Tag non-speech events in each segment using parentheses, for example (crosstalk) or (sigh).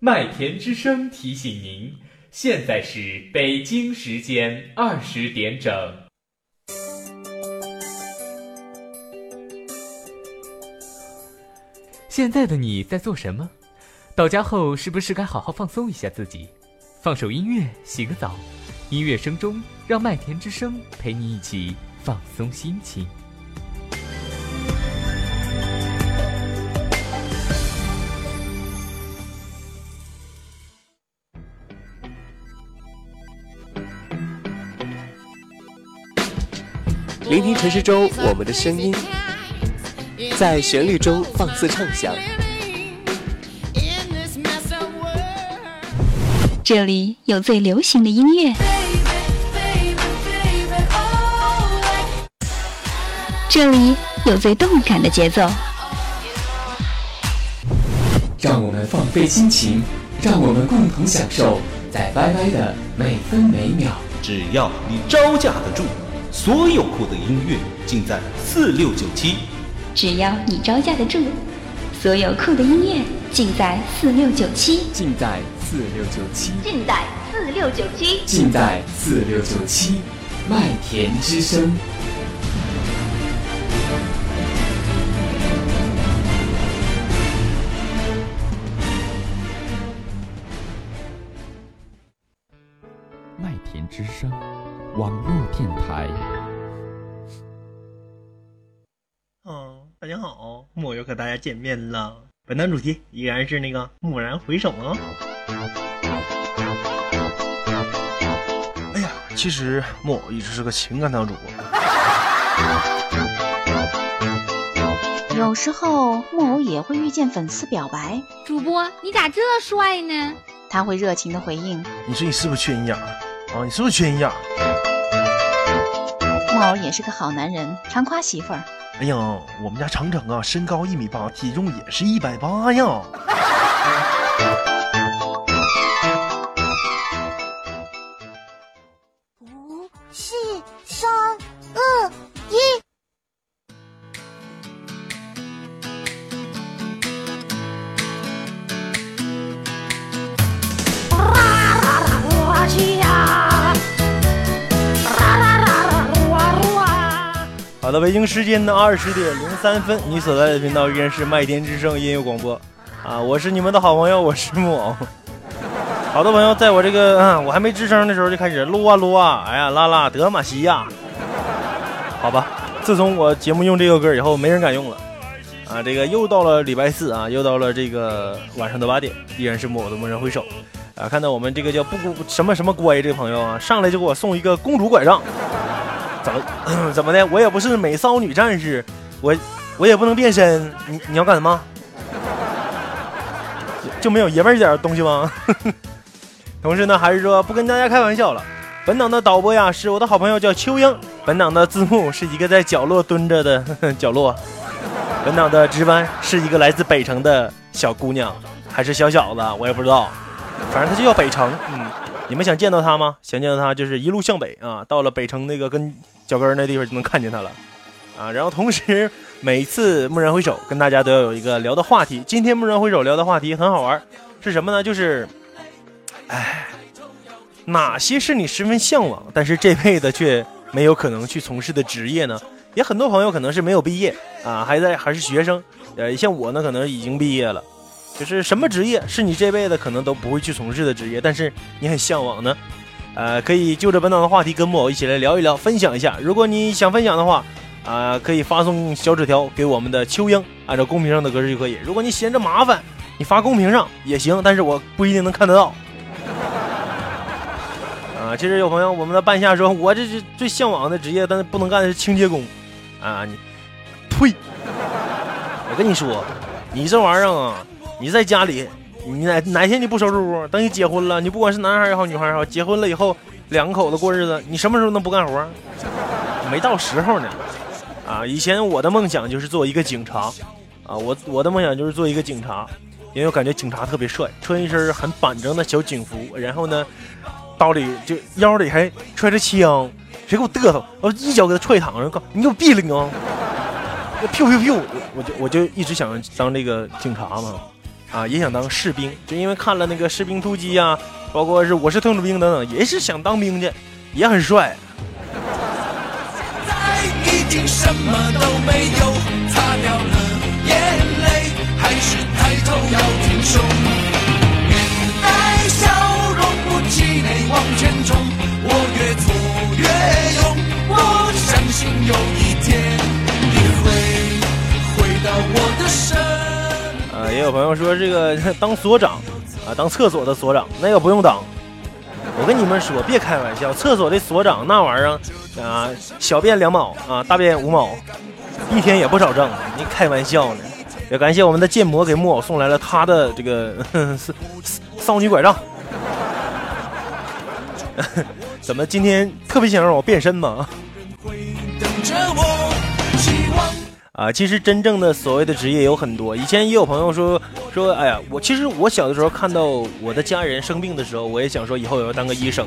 麦田之声提醒您，现在是北京时间二十点整。现在的你在做什么？到家后是不是该好好放松一下自己？放首音乐，洗个澡，音乐声中，让麦田之声陪你一起放松心情。聆听城市中我们的声音，在旋律中放肆畅想。这里有最流行的音乐，这里有最动感的节奏。让我们放飞心情，让我们共同享受在 YY 的每分每秒。只要你招架得住。所有酷的音乐尽在四六九七，只要你招架得住，所有酷的音乐尽在四六九七，尽在四六九七，尽在四六九七，尽在四六九七，麦田之声。麦田之声。网络电台。嗯，大家好，木偶又和大家见面了。本档主题依然是那个蓦然回首啊。哎呀，其实木偶一直是个情感档主播。(laughs) 有时候木偶也会遇见粉丝表白，主播你咋这帅呢？他会热情的回应。你说你是不是缺心眼啊？你是不是缺心眼？也是个好男人，常夸媳妇儿。哎呀，我们家长城啊，身高一米八，体重也是一百八呀。(laughs) 北京时间的二十点零三分，你所在的频道依然是麦田之声音乐广播，啊，我是你们的好朋友，我是木偶。好多朋友在我这个嗯，我还没吱声的时候就开始撸啊撸啊，哎呀拉拉德玛西亚。好吧，自从我节目用这个歌以后，没人敢用了。啊，这个又到了礼拜四啊，又到了这个晚上的八点，依然是木偶的蓦然回首。啊，看到我们这个叫不什么什么乖这个朋友啊，上来就给我送一个公主拐杖。怎么 (clears throat) 怎么的？我也不是美少女战士，我我也不能变身。你你要干什么？就没有爷们儿点东西吗？(laughs) 同时呢，还是说不跟大家开玩笑了。本档的导播呀是我的好朋友叫秋英，本档的字幕是一个在角落蹲着的 (laughs) 角落，本档的值班是一个来自北城的小姑娘，还是小小子，我也不知道，反正她就叫北城，嗯。你们想见到他吗？想见到他就是一路向北啊，到了北城那个跟脚跟那地方就能看见他了，啊，然后同时每次蓦然回首跟大家都要有一个聊的话题。今天蓦然回首聊的话题很好玩，是什么呢？就是，哎，哪些是你十分向往，但是这辈子却没有可能去从事的职业呢？也很多朋友可能是没有毕业啊，还在还是学生，呃，像我呢，可能已经毕业了。就是什么职业是你这辈子可能都不会去从事的职业，但是你很向往呢？呃，可以就着本档的话题跟木偶一起来聊一聊，分享一下。如果你想分享的话，啊，可以发送小纸条给我们的秋英，按照公屏上的格式就可以。如果你嫌着麻烦，你发公屏上也行，但是我不一定能看得到。啊，其实有朋友，我们的半夏说，我这是最向往的职业，但是不能干的是清洁工。啊，你，呸！我跟你说，你这玩意儿啊。你在家里，你哪哪天你不收拾屋？等你结婚了，你不管是男孩也好，女孩也好，结婚了以后，两个口子过日子，你什么时候能不干活？没到时候呢。啊，以前我的梦想就是做一个警察，啊，我我的梦想就是做一个警察，因为我感觉警察特别帅，穿一身很板正的小警服，然后呢，刀里就腰里还揣着枪，谁给我嘚瑟，我一脚给他踹躺上，告你给我毙了你啊！(laughs) 我噗噗噗，我就我就一直想当这个警察嘛。啊，也想当士兵，就因为看了那个《士兵突击》啊，包括是《我是特种兵》等等，也是想当兵去，也很帅。我越挫越勇，我相信有一天你会回到我的身。也有朋友说这个 (laughs) 当所长啊，当厕所的所长那个不用当。我跟你们说，别开玩笑，厕所的所长那玩意儿啊，小便两毛啊，大便五毛，一天也不少挣。你开玩笑呢？也感谢我们的建模给木偶送来了他的这个 (laughs) 少少女拐杖。(laughs) 怎么今天特别想让我变身吗？等着我啊，其实真正的所谓的职业有很多。以前也有朋友说说，哎呀，我其实我小的时候看到我的家人生病的时候，我也想说以后也要当个医生，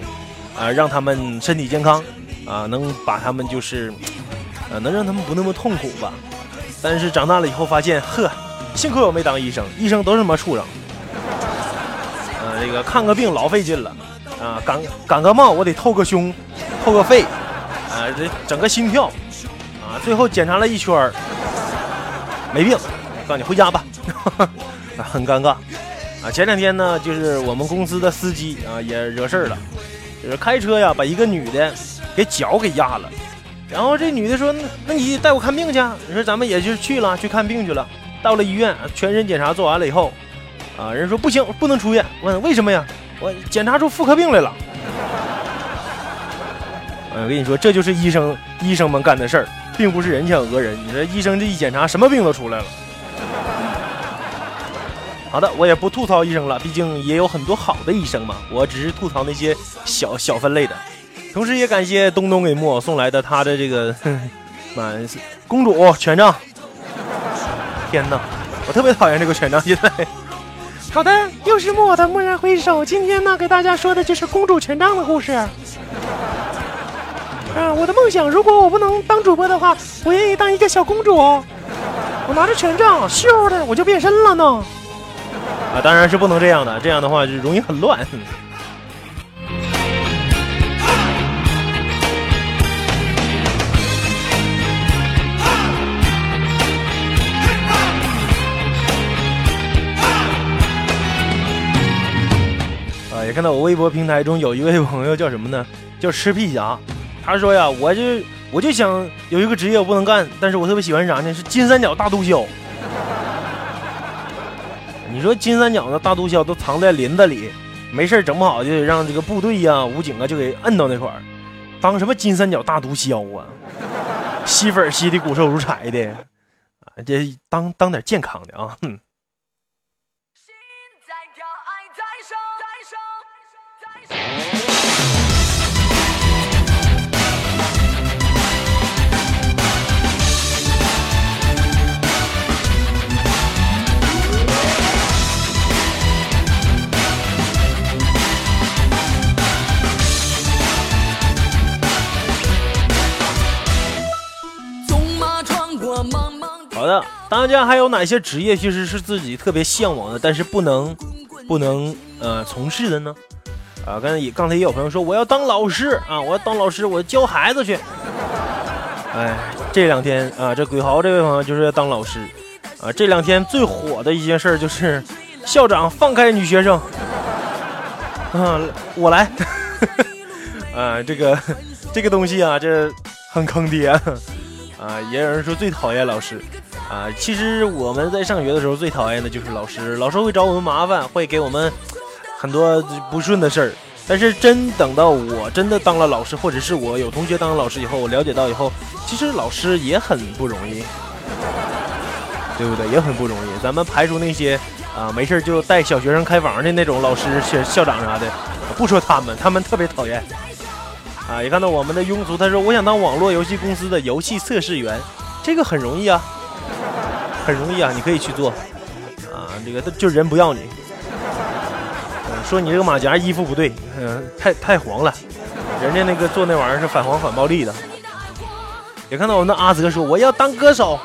啊，让他们身体健康，啊，能把他们就是，呃，能让他们不那么痛苦吧。但是长大了以后发现，呵，幸亏我没当医生，医生都是什么畜生。啊，这个看个病老费劲了，啊，感感个冒我得透个胸，透个肺，啊，这整个心跳，最后检查了一圈。没病，告诉你回家吧，(laughs) 很尴尬啊！前两天呢，就是我们公司的司机啊也惹事儿了，就是开车呀把一个女的给脚给压了，然后这女的说：“那你带我看病去。”你说咱们也就去了，去看病去了。到了医院，全身检查做完了以后，啊，人说不行，不能出院。问为什么呀？我检查出妇科病来了。我跟你说，这就是医生医生们干的事儿。并不是人想讹人，你说医生这一检查，什么病都出来了。好的，我也不吐槽医生了，毕竟也有很多好的医生嘛。我只是吐槽那些小小分类的。同时也感谢东东给木偶送来的他的这个妈公主权杖。天哪，我特别讨厌这个权杖。现在，好的，又是木偶的蓦然回首。今天呢，给大家说的就是公主权杖的故事。啊，我的梦想，如果我不能当主播的话，我愿意当一个小公主。我拿着权杖，咻的我就变身了呢。啊，当然是不能这样的，这样的话就容易很乱。啊，也看到我微博平台中有一位朋友叫什么呢？叫吃屁侠。他说呀，我就我就想有一个职业我不能干，但是我特别喜欢啥呢？是金三角大毒枭。你说金三角的大毒枭都藏在林子里，没事整不好就得让这个部队呀、武警啊就给摁到那块儿，当什么金三角大毒枭啊？(laughs) 吸粉吸的骨瘦如柴的，啊，这当当点健康的啊，哼。好的，大家还有哪些职业其实是自己特别向往的，但是不能不能呃从事的呢？啊，刚才也刚才也有朋友说我要当老师啊，我要当老师，我教孩子去。哎，这两天啊，这鬼豪这位朋友就是要当老师啊。这两天最火的一件事就是校长放开女学生啊，我来 (laughs) 啊，这个这个东西啊，这很坑爹啊。也有人说最讨厌老师。啊，其实我们在上学的时候最讨厌的就是老师，老师会找我们麻烦，会给我们很多不顺的事儿。但是真等到我真的当了老师，或者是我有同学当了老师以后，我了解到以后，其实老师也很不容易，对不对？也很不容易。咱们排除那些啊没事就带小学生开房的那种老师、校校长啥的，不说他们，他们特别讨厌。啊，也看到我们的庸俗，他说我想当网络游戏公司的游戏测试员，这个很容易啊。很容易啊，你可以去做，啊，这个就人不要你，说你这个马甲衣服不对，嗯，太太黄了，人家那个做那玩意儿是反黄反暴力的。也看到我们的阿泽说我要当歌手。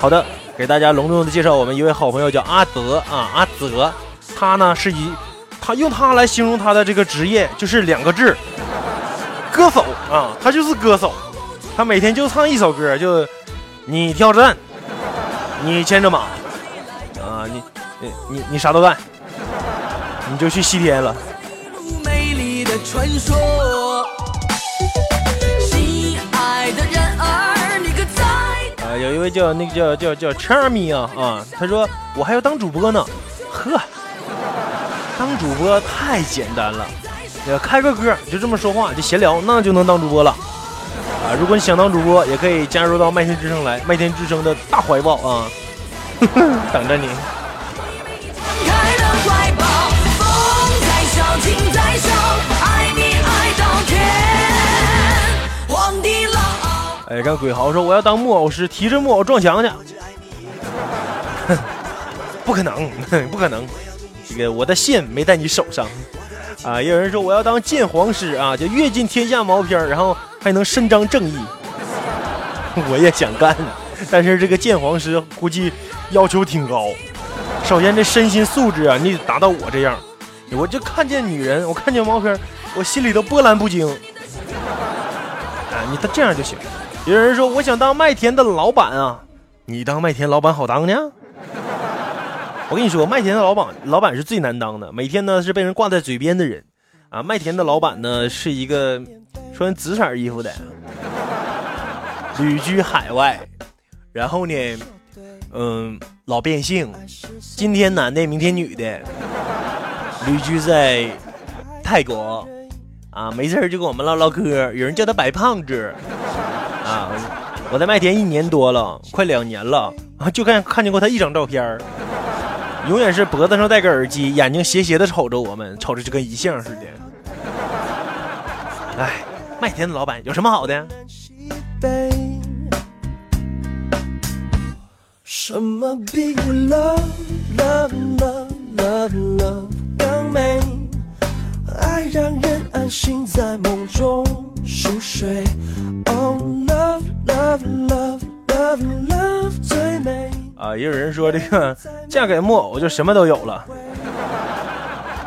好的，给大家隆重的介绍我们一位好朋友，叫阿泽啊，阿泽，他呢是以他用他来形容他的这个职业，就是两个字，歌手啊，他就是歌手，他每天就唱一首歌，就你挑着担，你牵着马，啊，你你你你啥都干，你就去西天了。美丽的传说，心爱的人儿，你可在？啊，有一位叫那个叫叫叫 Charmy 啊啊，他说我还要当主播呢，呵，当主播太简单了，呃开个歌就这么说话就闲聊，那就能当主播了。啊，如果你想当主播，也可以加入到麦田之声来，麦田之声的大怀抱啊，(laughs) 等着你。哎，让鬼豪说我要当木偶师，提着木偶撞墙去。(laughs) 不可能，(laughs) 不可能，这个我的线没在你手上。啊，也有人说我要当鉴黄师啊，就阅尽天下毛片儿，然后还能伸张正义。(laughs) 我也想干，但是这个鉴黄师估计要求挺高。首先这身心素质啊，你得达到我这样。我就看见女人，我看见毛片，我心里都波澜不惊。啊，你他这样就行。有人说我想当麦田的老板啊，你当麦田老板好当呢？我跟你说，麦田的老板老板是最难当的，每天呢是被人挂在嘴边的人啊。麦田的老板呢是一个穿紫色衣服的，旅居海外，然后呢，嗯，老变性，今天男的，明天女的，旅居在泰国。啊，没事就跟我们唠唠嗑，有人叫他白胖子。啊，我在麦田一年多了，快两年了。啊，就看看见过他一张照片，永远是脖子上戴个耳机，眼睛斜斜的瞅着我们，瞅着就跟遗像似的。哎，麦田的老板有什么好的？什么比 love love love love love 更美？爱让人安心在梦中熟睡。Oh love love love love love 最美。啊，也有人说这个嫁给木偶就什么都有了。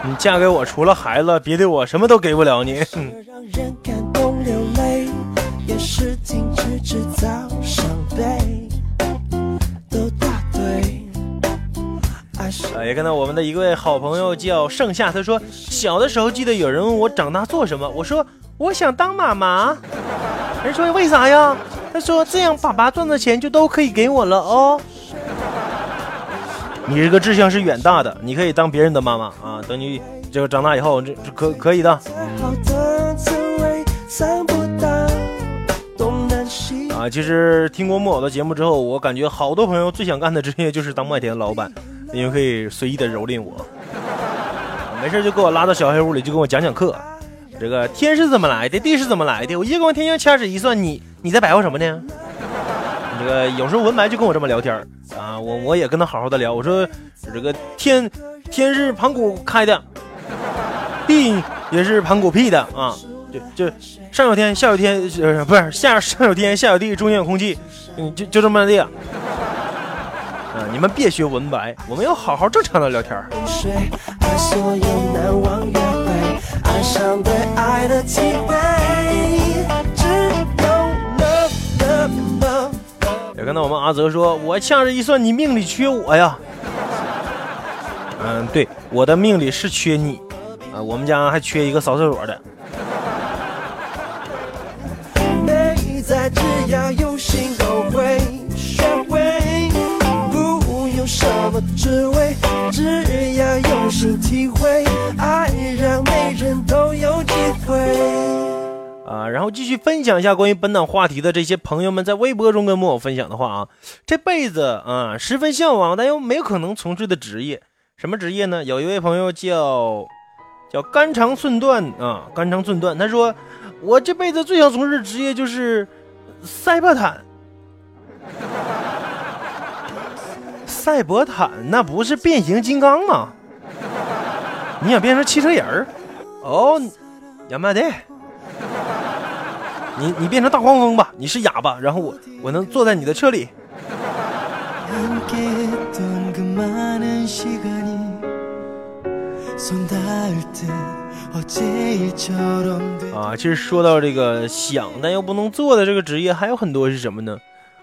你嫁给我，除了孩子，别的我什么都给不了你。让人感动，制造伤悲。都答对。啊，也看到我们的一位好朋友叫盛夏，他说小的时候记得有人问我长大做什么，我说我想当妈妈。人说为啥呀？他说这样爸爸赚的钱就都可以给我了哦。你这个志向是远大的，你可以当别人的妈妈啊。等你这个长大以后，这这可可以的。其实听过木偶的节目之后，我感觉好多朋友最想干的职业就是当麦田老板，因为可以随意的蹂躏我。没事就给我拉到小黑屋里，就跟我讲讲课。这个天是怎么来的，地是怎么来的？我夜光天象掐指一算，你你在白话什么呢？这个有时候文白就跟我这么聊天啊，我我也跟他好好的聊。我说这个天天是盘古开的，地也是盘古辟的啊。就就上有天，下有天，呃，不是下上有天，下有地，中间有空气，嗯，就就这么地。啊，你们别学文白，我们要好好正常的聊天。也看到我们阿泽说，我掐指一算，你命里缺我呀。嗯，对，我的命里是缺你，啊，我们家还缺一个扫厕所的。滋味，只要用心体会，爱让每人都有机会。啊，然后继续分享一下关于本档话题的这些朋友们在微博中跟木偶分享的话啊，这辈子啊十分向往但又没有可能从事的职业，什么职业呢？有一位朋友叫叫肝肠寸断啊，肝肠寸断，他说我这辈子最想从事职业就是赛博坦。赛博坦那不是变形金刚吗？你想变成汽车人儿？哦，亚麻的。你你变成大黄蜂吧，你是哑巴，然后我我能坐在你的车里。啊，其实说到这个想但又不能做的这个职业，还有很多是什么呢？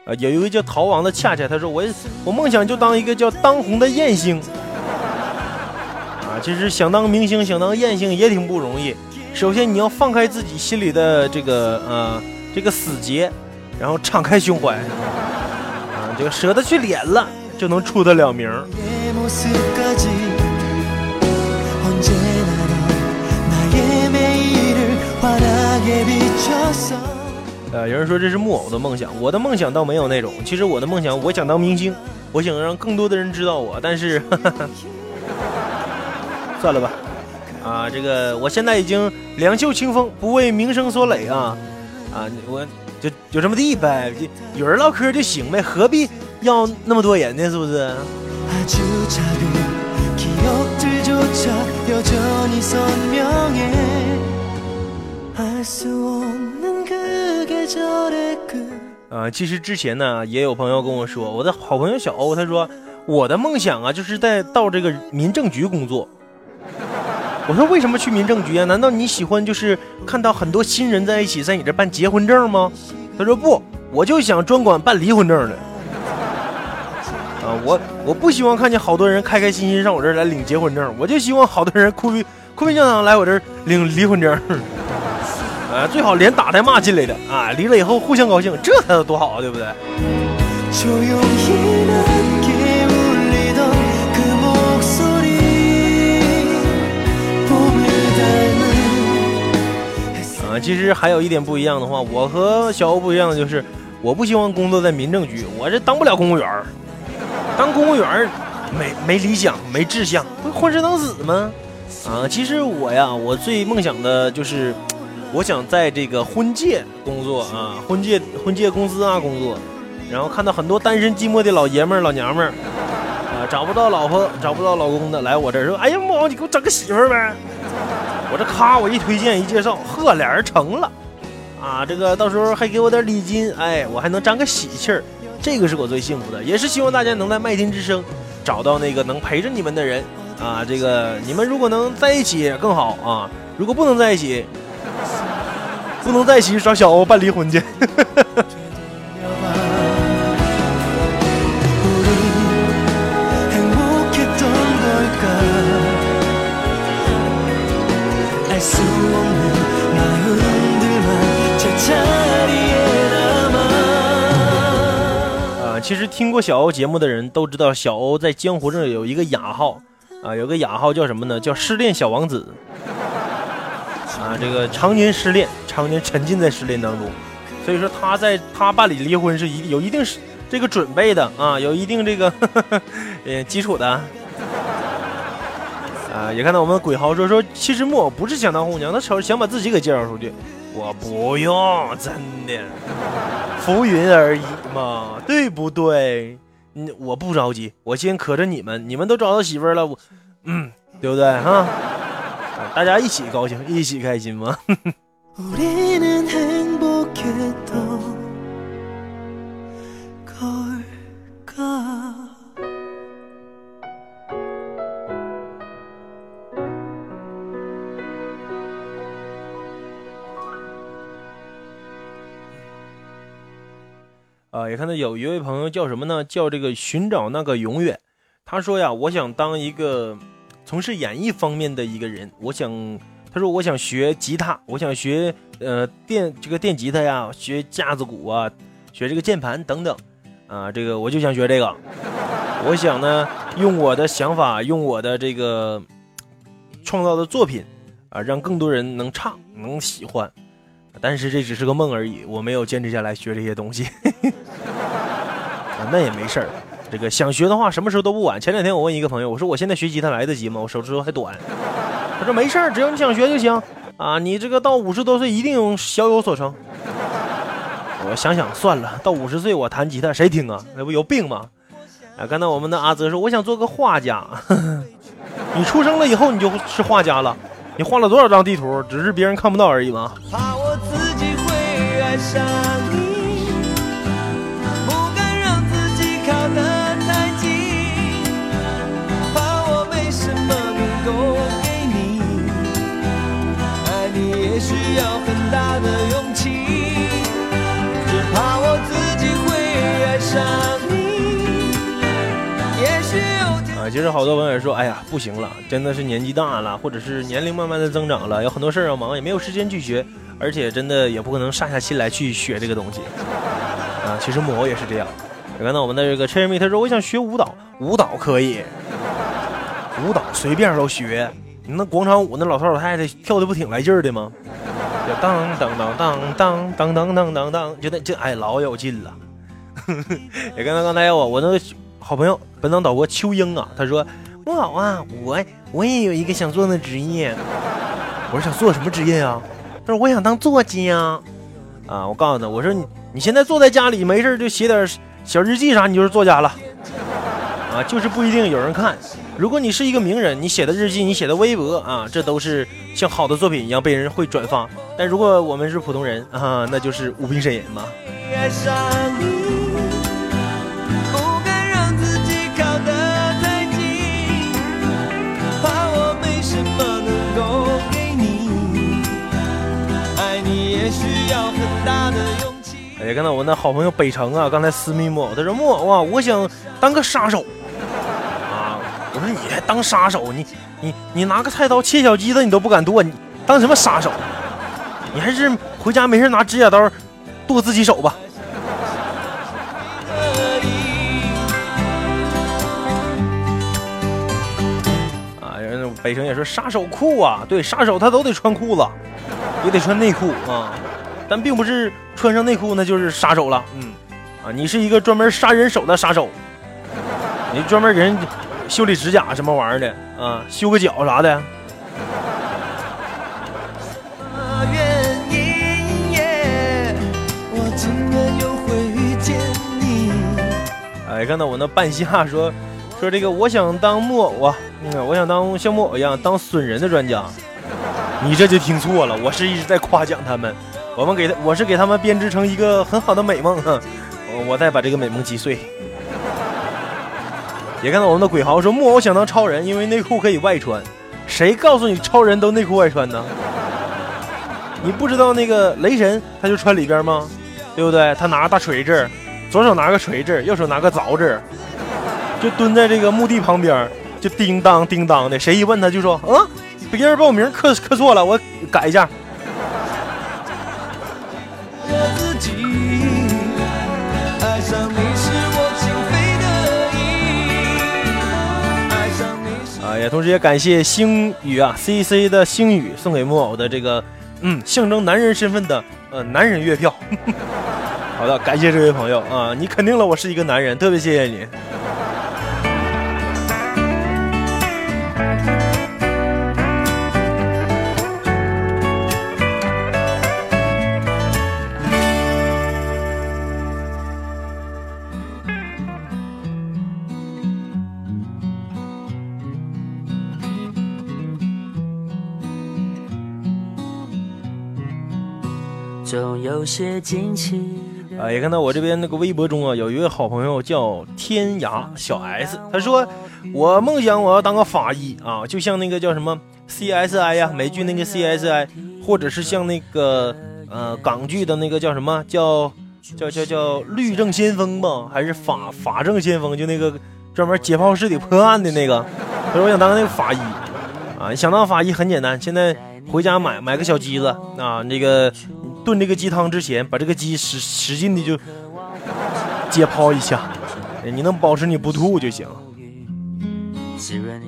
啊，有一位叫逃亡的恰恰，他说我我梦想就当一个叫当红的艳星。啊，其实想当明星，想当艳星也挺不容易。首先你要放开自己心里的这个呃这个死结，然后敞开胸怀，啊，这个舍得去脸了，就能出得了名。有人说这是木偶的梦想，我的梦想倒没有那种。其实我的梦想，我想当明星，我想让更多的人知道我。但是，(laughs) 算了吧。啊，这个我现在已经两袖清风，不为名声所累啊。啊，我就就这么地呗，有人唠嗑就行呗，何必要那么多人呢？是不是？啊，呃其实之前呢，也有朋友跟我说，我的好朋友小欧，他说我的梦想啊，就是在到这个民政局工作。我说为什么去民政局啊？难道你喜欢就是看到很多新人在一起，在你这办结婚证吗？他说不，我就想专管办离婚证的。啊，我我不希望看见好多人开开心心上我这儿来领结婚证，我就希望好多人哭鼻哭鼻叫来我这儿领离婚证。啊，最好连打带骂进来的啊！离了以后互相高兴，这才有多好啊，对不对？啊，其实还有一点不一样的话，我和小欧不一样的就是，我不希望工作在民政局，我这当不了公务员当公务员没没理想，没志向，不混吃等死吗？啊，其实我呀，我最梦想的就是。我想在这个婚介工作啊，婚介婚介公司啊工作，然后看到很多单身寂寞的老爷们儿、老娘们儿啊，找不到老婆、找不到老公的，来我这儿说：“哎呀妈，你给我整个媳妇儿呗！”我这咔，我一推荐一介绍，呵，俩人成了啊！这个到时候还给我点礼金，哎，我还能沾个喜气儿，这个是我最幸福的，也是希望大家能在麦田之声找到那个能陪着你们的人啊！这个你们如果能在一起更好啊，如果不能在一起。(laughs) 不能在一起找小欧办离婚去。啊，(laughs) 其实听过小欧节目的人都知道，小欧在江湖上有一个雅号啊，有个雅号叫什么呢？叫失恋小王子。啊，这个常年失恋，常年沉浸在失恋当中，所以说他在他办理离婚是一有一定是这个准备的啊，有一定这个 (laughs) 呃基础的。啊，也看到我们鬼豪说说，其实木偶不是想当红娘，他想想把自己给介绍出去。我不用，真的，浮云而已嘛，对不对？嗯，我不着急，我先磕着你们，你们都找到媳妇了，我，嗯，对不对哈？大家一起高兴，一起开心吗？啊，也看到有一位朋友叫什么呢？叫这个寻找那个永远。他说呀，我想当一个。从事演艺方面的一个人，我想，他说我想学吉他，我想学呃电这个电吉他呀，学架子鼓啊，学这个键盘等等，啊，这个我就想学这个，我想呢用我的想法，用我的这个创造的作品啊，让更多人能唱能喜欢，但是这只是个梦而已，我没有坚持下来学这些东西，(laughs) 啊，那也没事儿。这个想学的话，什么时候都不晚。前两天我问一个朋友，我说我现在学吉他来得及吗？我手指头还短。他说没事儿，只要你想学就行啊。你这个到五十多岁一定小有所成。我想想算了，到五十岁我弹吉他谁听啊？那不有病吗？啊，刚才我们的阿泽说，我想做个画家。(laughs) 你出生了以后你就是画家了。你画了多少张地图？只是别人看不到而已吗？怕我自己会爱上需要很大的勇气，只怕我自己会爱上你。也许有啊，其实好多网友说，哎呀，不行了，真的是年纪大了，或者是年龄慢慢的增长了，有很多事儿要忙，也没有时间去学，而且真的也不可能下下心来去学这个东西。啊，其实木偶也是这样。看到我们的这个 Cherry，他说我想学舞蹈，舞蹈可以，舞蹈随便都学。你那广场舞，那老头老太太跳的不挺来劲儿的吗？就当当当当当当当当当当，就那这哎老有劲了。(laughs) 也跟他刚才我我那个好朋友本档导播秋英啊，他说木好啊，我我也有一个想做的职业。我说想做什么职业啊？他说我想当作家。啊，我告诉他，我说你你现在坐在家里没事就写点小日记啥，你就是作家了。啊，就是不一定有人看。如果你是一个名人，你写的日记，你写的微博啊，这都是像好的作品一样被人会转发。但如果我们是普通人啊，那就是无病呻吟嘛。爱上你，不敢让自己靠得太近，怕我没什么能够给你。爱你也需要很大的勇气。哎，看到我那好朋友北城啊，刚才私密木偶，他说木偶啊，我想当个杀手。啊，我说你还当杀手？你你你拿个菜刀切小鸡子你都不敢剁，你当什么杀手？你还是回家没事拿指甲刀剁自己手吧。啊，人北城也说杀手裤啊，对，杀手他都得穿裤子，也得穿内裤啊，但并不是穿上内裤那就是杀手了。嗯，啊，你是一个专门杀人手的杀手，你专门给人修理指甲什么玩意儿的啊，修个脚啥的。哎，看到我那半夏说说这个，我想当木偶啊，嗯，我想当像木偶一样当损人的专家。你这就听错了，我是一直在夸奖他们，我们给他，我是给他们编织成一个很好的美梦，哼，我再把这个美梦击碎。也看到我们的鬼豪说木偶想当超人，因为内裤可以外穿。谁告诉你超人都内裤外穿呢？你不知道那个雷神他就穿里边吗？对不对？他拿个大锤子，左手拿个锤子，右手拿个凿子，就蹲在这个墓地旁边，就叮当叮当的。谁一问他就说：“嗯，别人把我名刻刻错了，我改一下。啊，也同时也感谢星宇啊，C C 的星宇送给木偶的这个嗯象征男人身份的呃男人月票。(laughs) 好的，感谢这位朋友啊，你肯定了我是一个男人，特别谢谢你。总有些惊奇啊，也看到我这边那个微博中啊，有一位好朋友叫天涯小 S，他说我梦想我要当个法医啊，就像那个叫什么 CSI 呀、美剧那个 CSI，或者是像那个呃港剧的那个叫什么叫叫叫叫律政先锋吧，还是法法政先锋，就那个专门解剖尸体破案的那个。他说我想当那个法医啊，想当法医很简单，现在回家买买个小鸡子啊，那个。炖这个鸡汤之前，把这个鸡使使劲的就解剖一下，你能保持你不吐就行。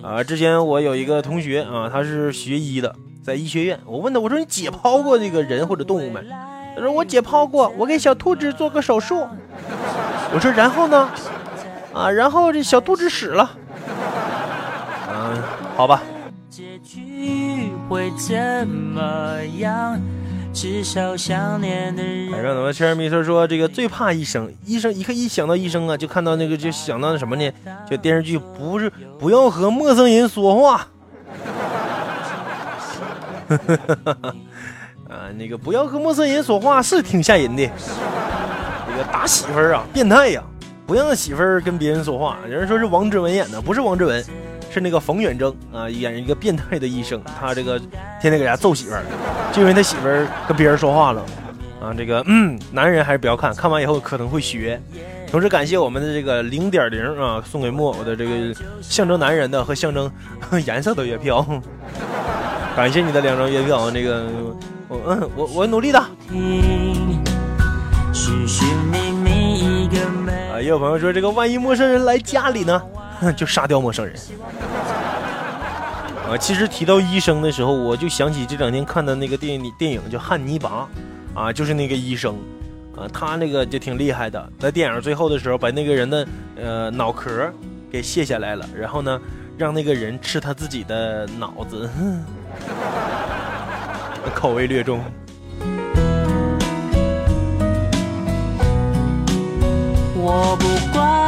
啊，之前我有一个同学啊，他是学医的，在医学院，我问他，我说你解剖过这个人或者动物没？他说我解剖过，我给小兔子做个手术。我说然后呢？啊，然后这小兔子死了。嗯，好吧。结局会怎么样？至少想念的人。哎，让咱们切尔米特说，这个最怕医生，医生一看一想到医生啊，就看到那个就想到那什么呢？就电视剧不是不要和陌生人说话。(laughs) 啊，那个不要和陌生人说话是挺吓人的。这个打媳妇儿啊，变态呀！不让媳妇儿跟别人说话。有人说是王志文演的，不是王志文，是那个冯远征啊，演一个变态的医生，他这个天天给人家揍媳妇儿，就因为他媳妇儿跟别人说话了啊。这个嗯，男人还是不要看，看完以后可能会学。同时感谢我们的这个零点零啊，送给木偶的这个象征男人的和象征 (laughs) 颜色的月票。感谢你的两张月票，那个我嗯我我努力的。啊，也有朋友说这个万一陌生人来家里呢，(laughs) 就杀掉陌生人。啊，其实提到医生的时候，我就想起这两天看的那个电影电影叫《汉尼拔》，啊，就是那个医生。啊，他那个就挺厉害的，在电影最后的时候，把那个人的呃脑壳给卸下来了，然后呢，让那个人吃他自己的脑子，(laughs) 口味略重。我不管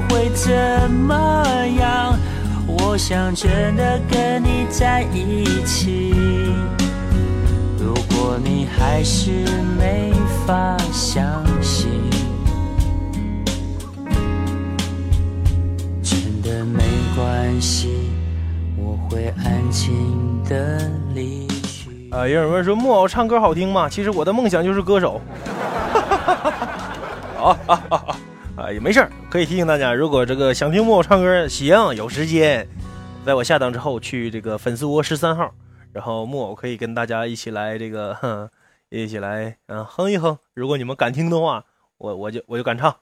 会怎么样。我想真的跟你在一起。如果你还是没法相信，真的没关系，我会安静的离去。啊，有人问说木偶唱歌好听吗？其实我的梦想就是歌手。啊啊啊啊！啊，也没事儿，可以提醒大家，如果这个想听木偶唱歌，行，有时间，在我下档之后去这个粉丝窝十三号，然后木偶可以跟大家一起来这个，哼，一起来嗯哼一哼。如果你们敢听的话，我我就我就敢唱。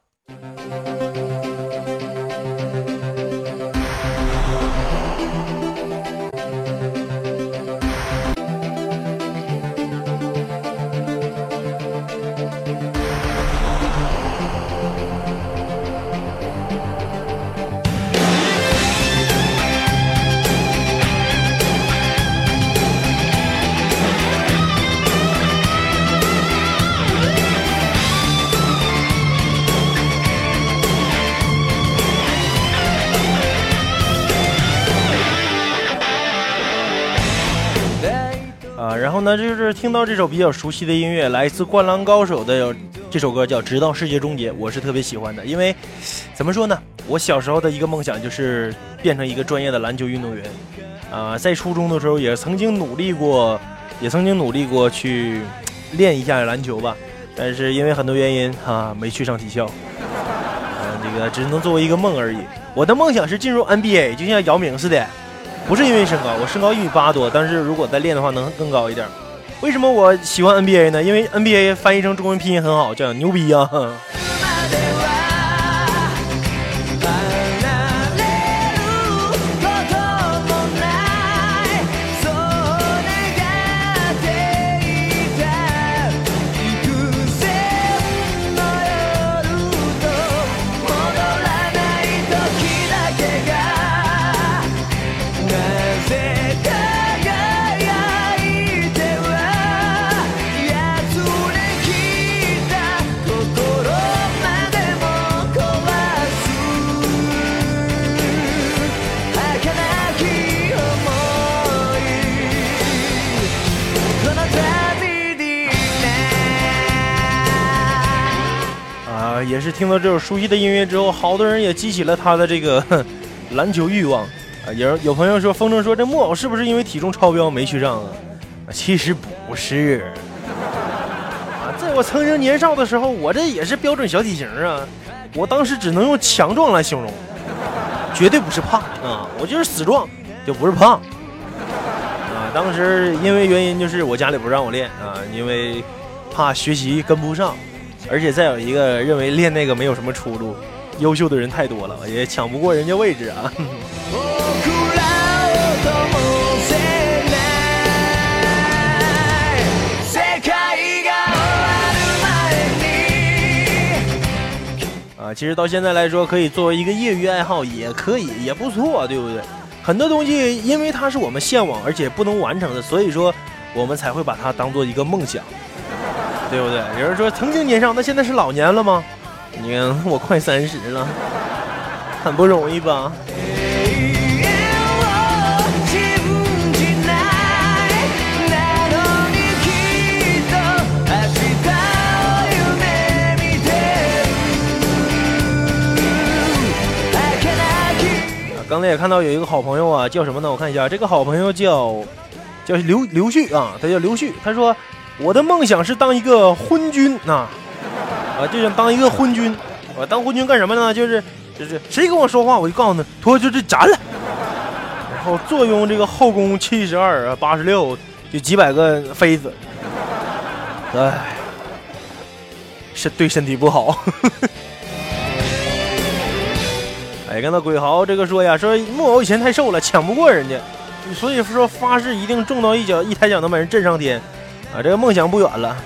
后呢，就是听到这首比较熟悉的音乐，来自《灌篮高手》的这首歌叫《直到世界终结》，我是特别喜欢的，因为怎么说呢，我小时候的一个梦想就是变成一个专业的篮球运动员，啊，在初中的时候也曾经努力过，也曾经努力过去练一下篮球吧，但是因为很多原因哈，没去上体校，啊，这个只能作为一个梦而已。我的梦想是进入 NBA，就像姚明似的。不是因为身高，我身高一米八多，但是如果再练的话能更高一点。为什么我喜欢 NBA 呢？因为 NBA 翻译成中文拼音很好，叫牛逼啊！是听到这首熟悉的音乐之后，好多人也激起了他的这个 (laughs) 篮球欲望啊。有有朋友说，风筝说这木偶是不是因为体重超标没去上啊？其实不是啊，在我曾经年少的时候，我这也是标准小体型啊。我当时只能用强壮来形容，绝对不是胖啊，我就是死壮，就不是胖啊。当时因为原因就是我家里不让我练啊，因为怕学习跟不上。而且再有一个认为练那个没有什么出路，优秀的人太多了，也抢不过人家位置啊。(laughs) 啊，其实到现在来说，可以作为一个业余爱好，也可以，也不错，对不对？很多东西因为它是我们向往而且不能完成的，所以说我们才会把它当做一个梦想，对不对？有人说曾经年少，那现在是老年了吗？你看我快三十了，(laughs) 很不容易吧？刚才也看到有一个好朋友啊，叫什么呢？我看一下，这个好朋友叫叫刘刘旭啊，他叫刘旭。他说：“我的梦想是当一个昏君呐，啊，就想当一个昏君。我当昏君干什么呢？就是就是谁跟我说话，我就告诉他，拖就这斩了。然后坐拥这个后宫七十二啊八十六，就几百个妃子。哎，是对身体不好。(laughs) ”哎，看到鬼豪这个说呀，说木偶以前太瘦了，抢不过人家，所以说发誓一定中到一脚，一抬脚能把人震上天，啊，这个梦想不远了，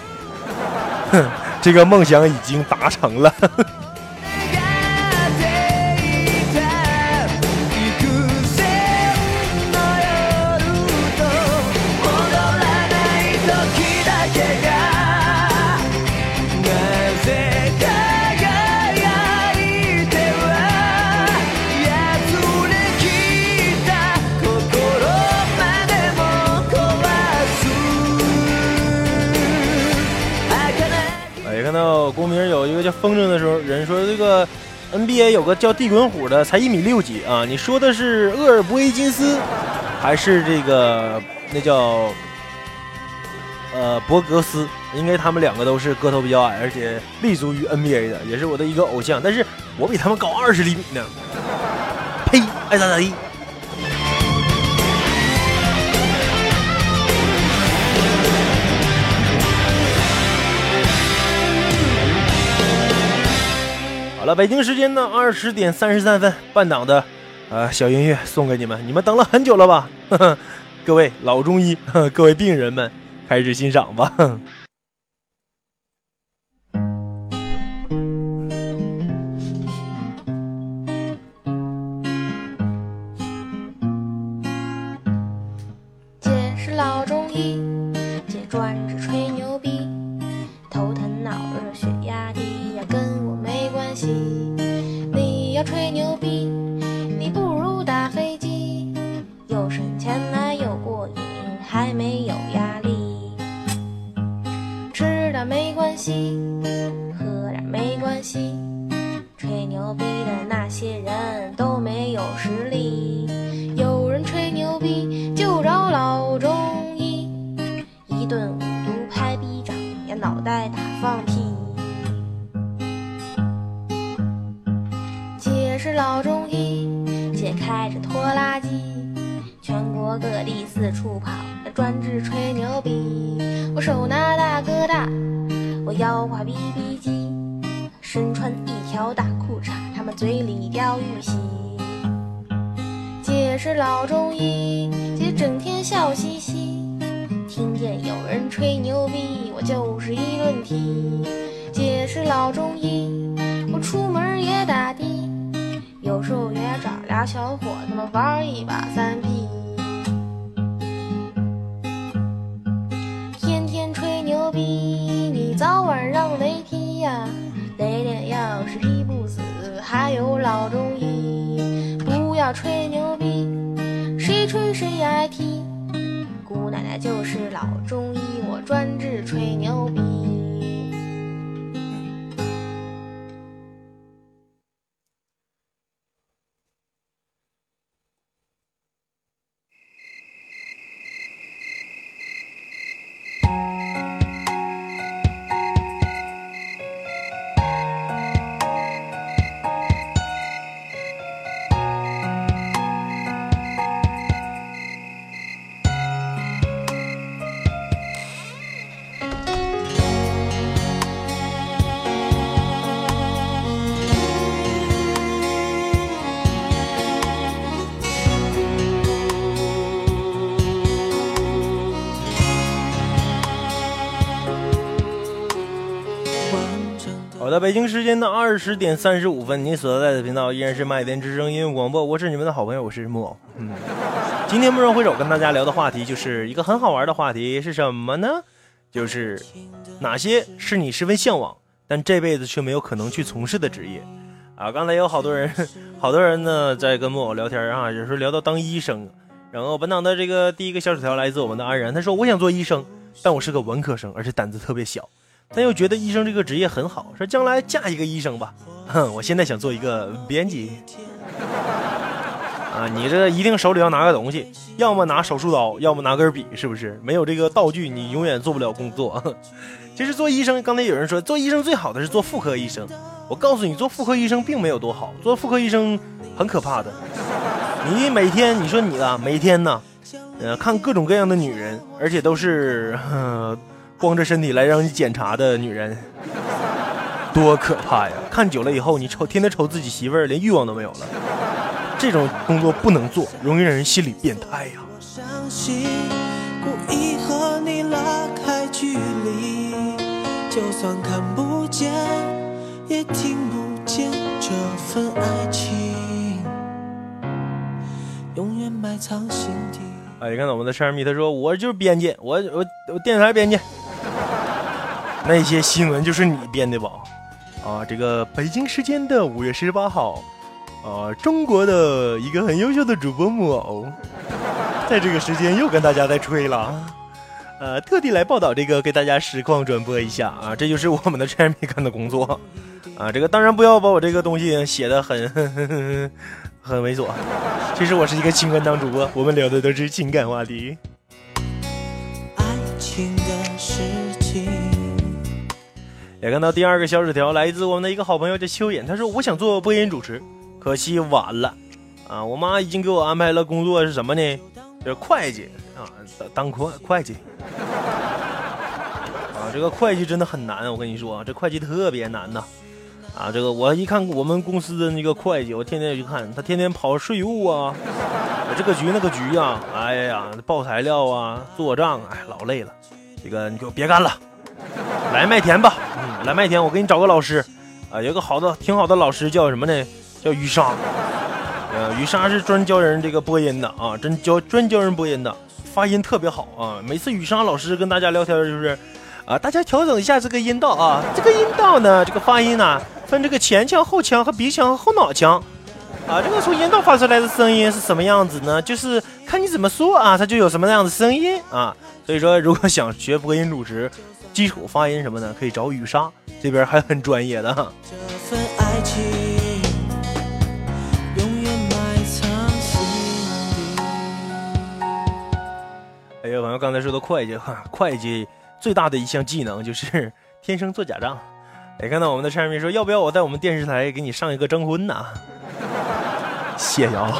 哼，(laughs) 这个梦想已经达成了。风筝的时候，人说这个 NBA 有个叫地滚虎的，才一米六几啊！你说的是厄尔伯维金斯，还是这个那叫呃博格斯？应该他们两个都是个头比较矮，而且立足于 NBA 的，也是我的一个偶像。但是我比他们高二十厘米呢！呸，爱咋咋地。好了，北京时间呢二十点三十三分，半档的，呃，小音乐送给你们，你们等了很久了吧？呵 (laughs) 呵各位老中医，(laughs) 各位病人们，开始欣赏吧。系，喝点没关系，吹牛逼的那些人都没有实力。有人吹牛逼就找老中医，一顿五毒拍逼掌呀，脑袋打放屁。姐是老中医，姐开着拖拉机，全国各地四处跑，专治吹牛逼。我手拿大哥大，腰挎 BB 机，身穿一条大裤衩，他们嘴里叼玉玺。姐是老中医，姐整天笑嘻嘻，听见有人吹牛逼，我就是一顿踢。姐是老中医，我出门也打的，有时候也找俩小伙子们玩一把三 P。天天吹牛逼，你早晚让雷劈呀！雷电要是劈不死，还有老中医。不要吹牛逼，谁吹谁挨踢。姑奶奶就是老中医，我专治吹牛逼。的，北京时间的二十点三十五分，你所在的频道依然是麦田之声音乐广播，我是你们的好朋友，我是木偶。嗯，今天木容挥手跟大家聊的话题就是一个很好玩的话题，是什么呢？就是哪些是你十分向往，但这辈子却没有可能去从事的职业啊？刚才有好多人，(laughs) 好多人呢在跟木偶聊天啊，有时候聊到当医生。然后本档的这个第一个小纸条来自我们的安然，他说：“我想做医生，但我是个文科生，而且胆子特别小，但又觉得医生这个职业很好，说将来嫁一个医生吧。哼，我现在想做一个编辑。啊，你这一定手里要拿个东西，要么拿手术刀，要么拿根笔，是不是？没有这个道具，你永远做不了工作。(laughs) 其实做医生，刚才有人说做医生最好的是做妇科医生，我告诉你，做妇科医生并没有多好，做妇科医生很可怕的。”你每天，你说你啊，每天呢，呃，看各种各样的女人，而且都是光着身体来让你检查的女人，多可怕呀！看久了以后，你瞅，天天瞅自己媳妇儿，连欲望都没有了。这种工作不能做，容易让人心理变态呀。就算看不见，也听不见这份爱情。永远埋藏心底。哎，你看我们的山米，他说我就是编辑，我我我电视台编辑。(laughs) 那些新闻就是你编的吧？啊，这个北京时间的五月十八号，啊，中国的一个很优秀的主播木偶，(laughs) 在这个时间又跟大家在吹了，呃，特地来报道这个，给大家实况转播一下啊，这就是我们的山米干的工作啊。这个当然不要把我这个东西写的很。(laughs) 很猥琐，其实我是一个情感当主播，我们聊的都是情感话题。爱情的事情。也看到第二个小纸条，来自我们的一个好朋友叫蚯蚓，他说我想做播音主持，可惜晚了啊！我妈已经给我安排了工作是什么呢？就是会计啊，当会会计。(laughs) 啊，这个会计真的很难，我跟你说，这会计特别难呐。啊，啊这个我一看我们公司的那个会计，我天天去看他，天天跑税务啊，这个局那个局啊，哎呀，报材料啊，做账，哎，老累了。这个你给我别干了，来麦田吧。嗯，来麦田，我给你找个老师。啊，有个好的挺好的老师叫什么呢？叫雨莎。呃，雨莎是专教人这个播音的啊，真教专教人播音的，发音特别好啊。每次雨莎老师跟大家聊天就是，啊，大家调整一下这个音道啊，这个音道呢，这个发音呢。分这个前腔、后腔和鼻腔和后脑腔，啊，这个从阴道发出来的声音是什么样子呢？就是看你怎么说啊，它就有什么样的声音啊。所以说，如果想学播音主持、基础发音什么的，可以找雨莎，这边还很专业的。哎呀，朋友刚才说的会计哈，会计最大的一项技能就是 (laughs) 天生做假账。哎，看到我们的陈明说，要不要我在我们电视台给你上一个征婚呢？谢谢啊，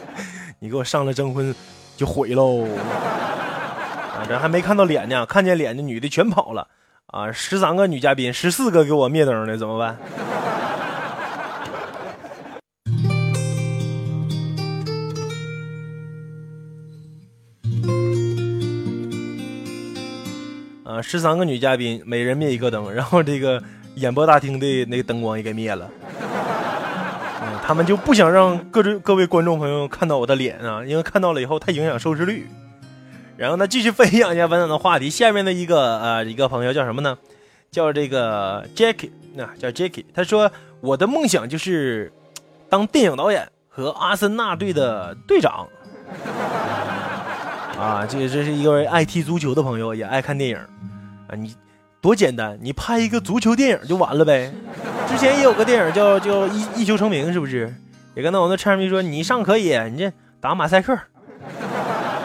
(laughs) 你给我上了征婚就毁喽！啊，这还没看到脸呢，看见脸的女的全跑了啊！十三个女嘉宾，十四个给我灭灯的，怎么办？啊，十三个女嘉宾，每人灭一个灯，(laughs) 然后这个。演播大厅的那个灯光也给灭了，(laughs) 嗯，他们就不想让各位各位观众朋友看到我的脸啊，因为看到了以后太影响收视率。然后呢，继续分享一下文档的话题。下面的一个呃一个朋友叫什么呢？叫这个 Jackie，那叫 Jackie。他说我的梦想就是当电影导演和阿森纳队的队长。啊，这这是一个爱踢足球的朋友，也爱看电影啊，你。多简单，你拍一个足球电影就完了呗。之前也有个电影叫叫一一球成名，是不是？也跟到我那叉咪说，你上可以，你这打马赛克，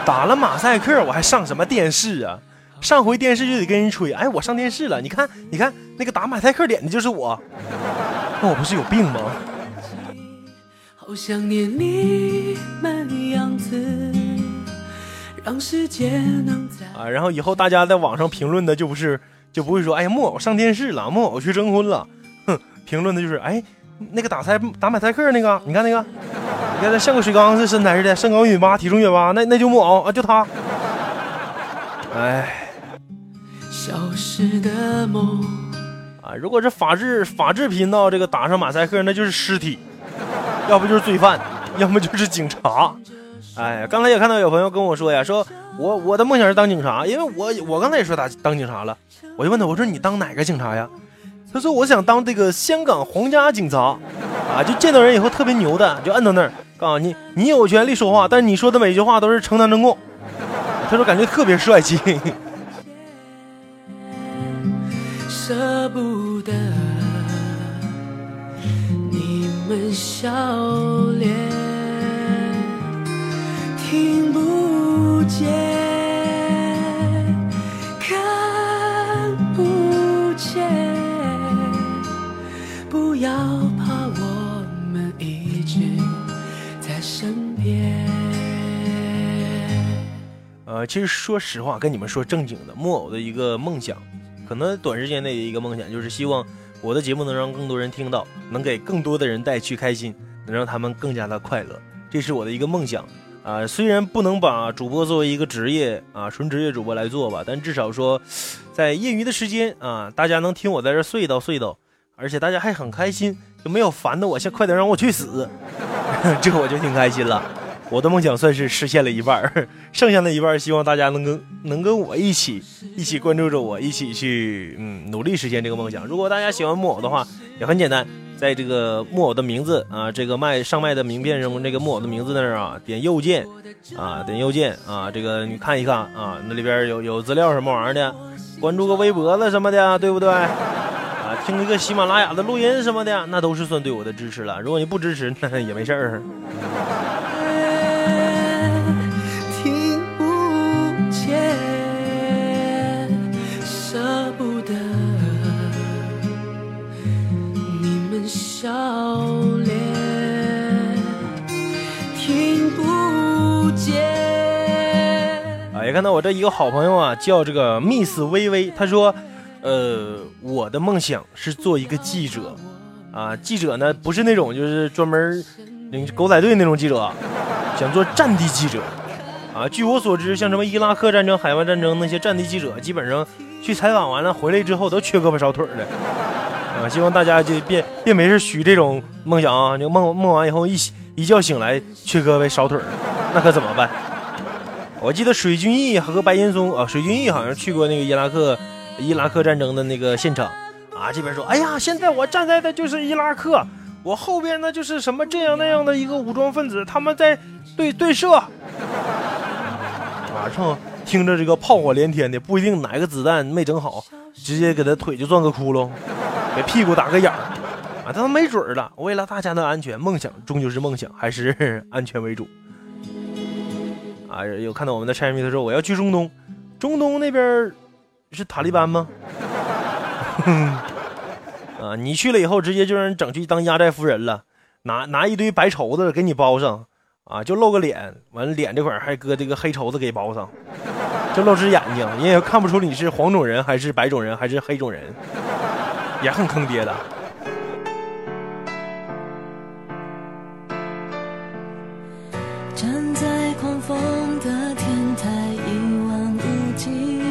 打了马赛克，我还上什么电视啊？上回电视就得跟人吹，哎，我上电视了，你看，你看那个打马赛克脸的就是我，那我不是有病吗？好想念你们样子，让世界能啊，然后以后大家在网上评论的就不是。就不会说，哎呀，木偶上电视了，木偶去征婚了，哼，评论的就是，哎，那个打赛打马赛克那个，你看那个，你看他像个水缸似的身材似的，身高一米八，体重一米八，那那就木偶啊，就他，哎，消失的梦。啊，如果是法制法制频道这个打上马赛克，那就是尸体，要不就是罪犯，要么就是警察。哎，刚才也看到有朋友跟我说呀，说我我的梦想是当警察，因为我我刚才也说当当警察了，我就问他，我说你当哪个警察呀？他说我想当这个香港皇家警察，啊，就见到人以后特别牛的，就摁到那儿，告诉你你有权利说话，但是你说的每句话都是承担正供。他说感觉特别帅气。(laughs) 舍不得你们笑脸，其实说实话，跟你们说正经的，木偶的一个梦想。可能短时间内的一个梦想就是希望我的节目能让更多人听到，能给更多的人带去开心，能让他们更加的快乐，这是我的一个梦想啊。虽然不能把主播作为一个职业啊，纯职业主播来做吧，但至少说，在业余的时间啊，大家能听我在这隧道隧道，而且大家还很开心，就没有烦的我，先快点让我去死，(laughs) 这我就挺开心了。我的梦想算是实现了一半，(laughs) 剩下的一半希望大家能跟能跟我一起一起关注着我，一起去嗯努力实现这个梦想。如果大家喜欢木偶的话，也很简单，在这个木偶的名字啊，这个卖上麦的名片上，这个木偶的名字那儿啊，点右键啊，点右键啊，这个你看一看啊，那里边有有资料什么玩意儿的，关注个微博了什么的，对不对？啊，听一个喜马拉雅的录音什么的，那都是算对我的支持了。如果你不支持，那也没事儿。笑脸，听不见。啊，也看到我这一个好朋友啊，叫这个 Miss 微微，他说，呃，我的梦想是做一个记者，啊，记者呢不是那种就是专门领狗仔队那种记者。想做战地记者，啊，据我所知，像什么伊拉克战争、海湾战争那些战地记者，基本上去采访完了回来之后都缺胳膊少腿的，啊，希望大家就别别没事许这种梦想啊，就梦梦完以后一一觉醒来缺胳膊少腿，那可怎么办？我记得水军毅和白岩松啊，水军毅好像去过那个伊拉克伊拉克战争的那个现场，啊，这边说，哎呀，现在我站在的就是伊拉克。我后边呢就是什么这样那样的一个武装分子，他们在对对射，啊，正听着这个炮火连天的，不一定哪个子弹没整好，直接给他腿就钻个窟窿，给屁股打个眼儿，啊，他没准儿了。为了大家的安全，梦想终究是梦想，还是 (laughs) 安全为主。啊，有看到我们的柴米他说我要去中东，中东那边是塔利班吗？(laughs) 啊，你去了以后，直接就让人整去当压寨夫人了，拿拿一堆白绸子给你包上，啊，就露个脸，完了脸这块还搁这个黑绸子给包上，就露只眼睛，人也看不出你是黄种人还是白种人还是黑种人，也很坑爹的。站在狂风的天台，一望无际，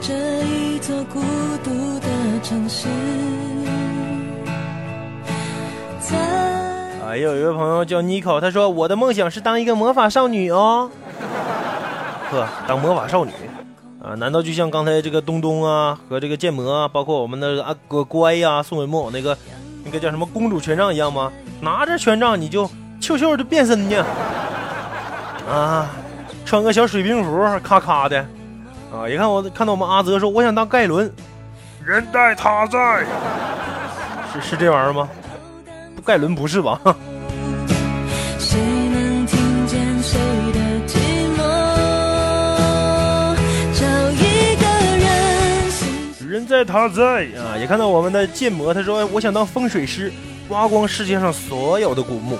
这一座孤独的城市。啊，有一位朋友叫 Nico，他说我的梦想是当一个魔法少女哦。呵，当魔法少女啊？难道就像刚才这个东东啊和这个建模啊，包括我们的阿哥乖呀、宋伟木偶那个那个叫什么公主权杖一样吗？拿着权杖你就咻咻就变身呢？啊，穿个小水兵服，咔咔的啊！一看我看到我们阿泽说我想当盖伦，人在他在，(laughs) 是是这玩意儿吗？盖伦不是吧？在他在啊！也看到我们的建模，他说我想当风水师，挖光世界上所有的古墓。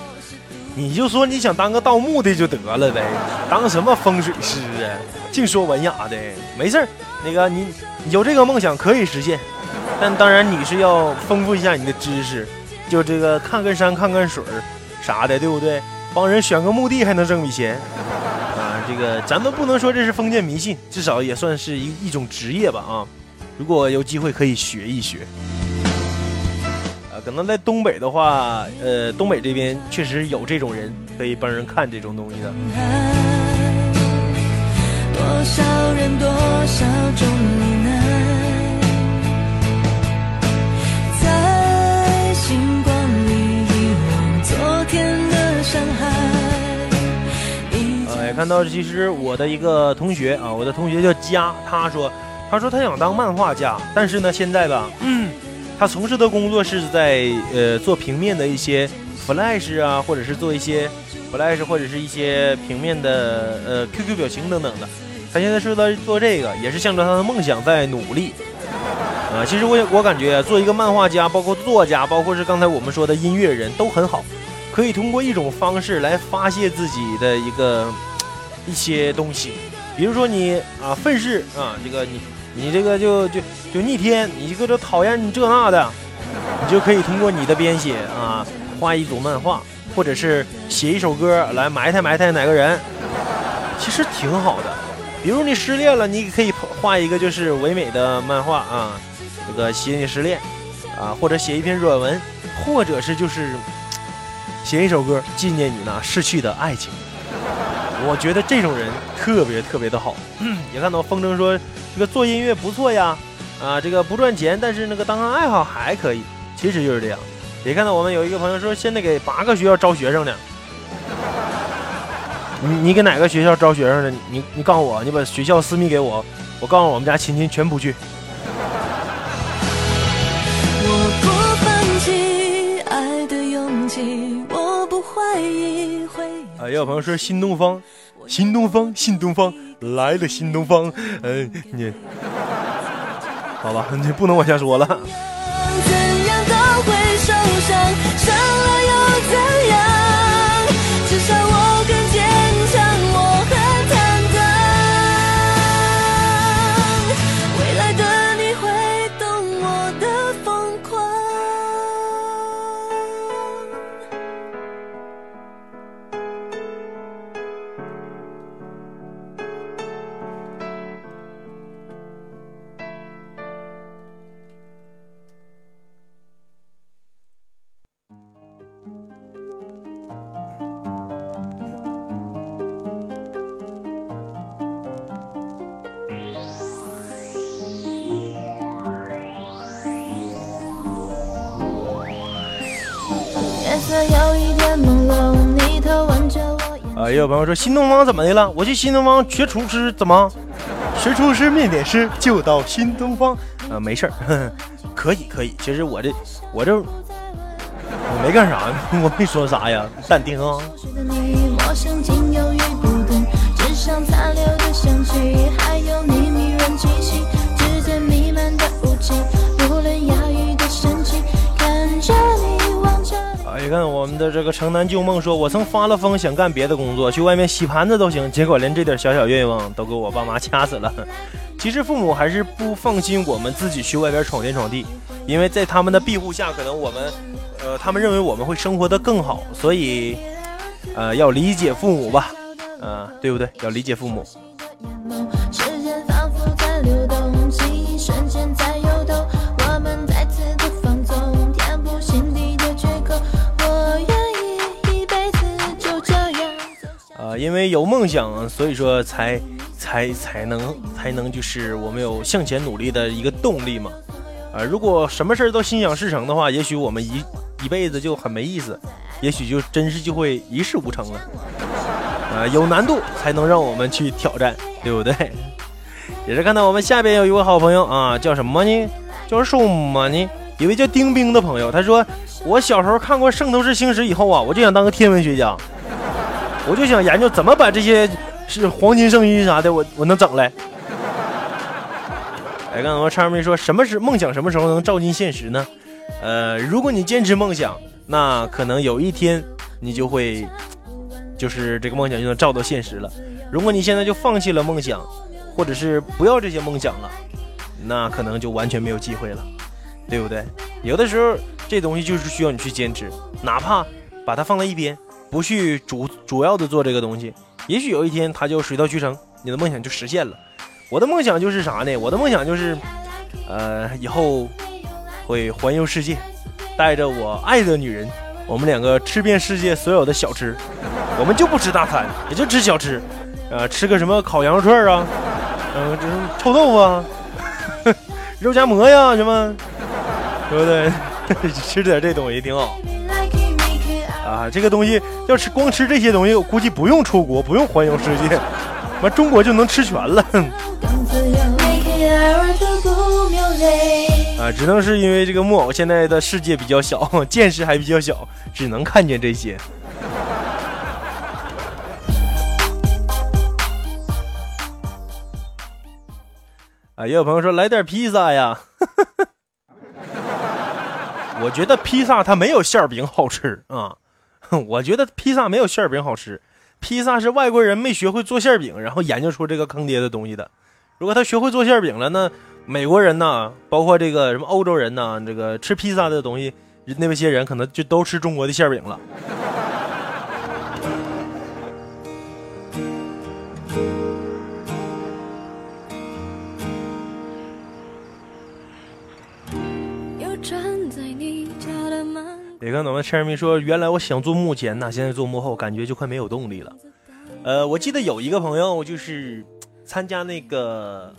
你就说你想当个盗墓的就得了呗，当什么风水师啊？净说文雅的，没事儿。那个你有这个梦想可以实现，但当然你是要丰富一下你的知识，就这个看看山看看水儿啥的，对不对？帮人选个墓地还能挣笔钱啊！这个咱们不能说这是封建迷信，至少也算是一一种职业吧啊！如果有机会可以学一学。啊，可能在东北的话，呃，东北这边确实有这种人可以帮人看这种东西的。多少人，多少种无奈，在星光里遗忘昨天的伤害。哎，看到其实我的一个同学啊，我的同学叫佳，他说，他说他想当漫画家，但是呢，现在吧，嗯，他从事的工作是在呃做平面的一些 Flash 啊，或者是做一些 Flash 或者是一些平面的呃 QQ 表情等等的。他现在是在做这个，也是向着他的梦想在努力。啊，其实我我感觉做一个漫画家，包括作家，包括是刚才我们说的音乐人都很好，可以通过一种方式来发泄自己的一个一些东西。比如说你啊愤世啊，这个你你这个就就就逆天，你这个就讨厌你这那的，你就可以通过你的编写啊画一组漫画，或者是写一首歌来埋汰埋汰哪个人，其实挺好的。比如你失恋了，你可以画一个就是唯美的漫画啊，这个写你失恋啊，或者写一篇软文，或者是就是写一首歌纪念你那逝去的爱情。我觉得这种人特别特别的好。(clears throat) 也看到风筝说这个做音乐不错呀，啊，这个不赚钱，但是那个当个爱好还可以。其实就是这样。也看到我们有一个朋友说现在给八个学校招学生呢。你你给哪个学校招学生呢？你你告诉我，你把学校私密给我，我告诉我们家亲戚全不去。我不放弃爱的勇气，我不怀疑会。啊，也有朋友说新东方，新东方，新东方来了，新东方。嗯，你好吧，你不能往下说了。也有朋友说新东方怎么的了？我去新东方学厨师，怎么？学厨师面点师就到新东方啊，没事儿，(laughs) 可以可以。其实我这我这我没干啥，(laughs) 我没说啥呀，淡定啊。的你，陌生竟犹豫不定，纸上残留的香气，还有你迷人气息，指尖弥漫的雾气，无论你。看我们的这个城南旧梦说，我曾发了疯想干别的工作，去外面洗盘子都行，结果连这点小小愿望都给我爸妈掐死了。(laughs) 其实父母还是不放心我们自己去外边闯天闯地，因为在他们的庇护下，可能我们，呃，他们认为我们会生活的更好，所以，呃，要理解父母吧，啊、对不对？要理解父母。(laughs) 因为有梦想，所以说才才才能才能就是我们有向前努力的一个动力嘛。啊、如果什么事儿都心想事成的话，也许我们一一辈子就很没意思，也许就真是就会一事无成了。啊、有难度才能让我们去挑战，对不对？(laughs) 也是看到我们下边有一位好朋友啊，叫什么呢？叫什么呢？一位叫丁冰的朋友，他说：“我小时候看过《圣斗士星矢》以后啊，我就想当个天文学家。”我就想研究怎么把这些是黄金圣衣啥的，我我能整来。哎，刚才我叉妹说，什么是梦想？什么时候能照进现实呢？呃，如果你坚持梦想，那可能有一天你就会，就是这个梦想就能照到现实了。如果你现在就放弃了梦想，或者是不要这些梦想了，那可能就完全没有机会了，对不对？有的时候这东西就是需要你去坚持，哪怕把它放在一边。不去主主要的做这个东西，也许有一天它就水到渠成，你的梦想就实现了。我的梦想就是啥呢？我的梦想就是呃，以后会环游世界，带着我爱的女人，我们两个吃遍世界所有的小吃。我们就不吃大餐，也就吃小吃，呃，吃个什么烤羊肉串啊，嗯、这臭豆腐啊，(laughs) 肉夹馍呀，什么，对不对？(laughs) 吃点这东西挺好。啊，这个东西要吃光吃这些东西，我估计不用出国，不用环游世界，完中国就能吃全了。啊，只能是因为这个木偶现在的世界比较小，见识还比较小，只能看见这些。啊，也有朋友说来点披萨呀，(laughs) 我觉得披萨它没有馅儿饼好吃啊，(laughs) 我觉得披萨没有馅饼好吃，披萨是外国人没学会做馅饼，然后研究出这个坑爹的东西的。如果他学会做馅饼了那，美国人呐，包括这个什么欧洲人呐，这个吃披萨的东西，那么些人可能就都吃中国的馅饼了。也跟我们陈人民说，原来我想做幕前呐，现在做幕后，感觉就快没有动力了。呃，我记得有一个朋友就是参加那个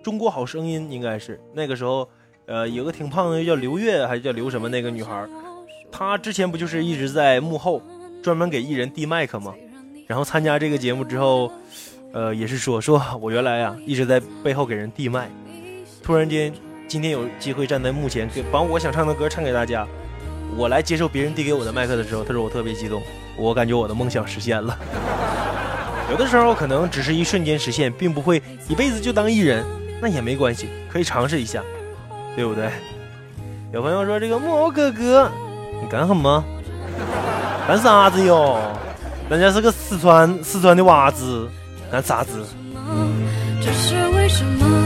《中国好声音》，应该是那个时候，呃，有个挺胖的叫刘月还是叫刘什么那个女孩，她之前不就是一直在幕后专门给艺人递麦克吗？然后参加这个节目之后，呃，也是说说我原来啊一直在背后给人递麦，突然间今天有机会站在幕前，给把我想唱的歌唱给大家。我来接受别人递给我的麦克的时候，他说我特别激动，我感觉我的梦想实现了。(laughs) 有的时候可能只是一瞬间实现，并不会一辈子就当艺人，那也没关系，可以尝试一下，对不对？有朋友说这个木偶哥哥，你干什么？干啥子哟？人家是个四川四川的娃子，干啥子？这是为什么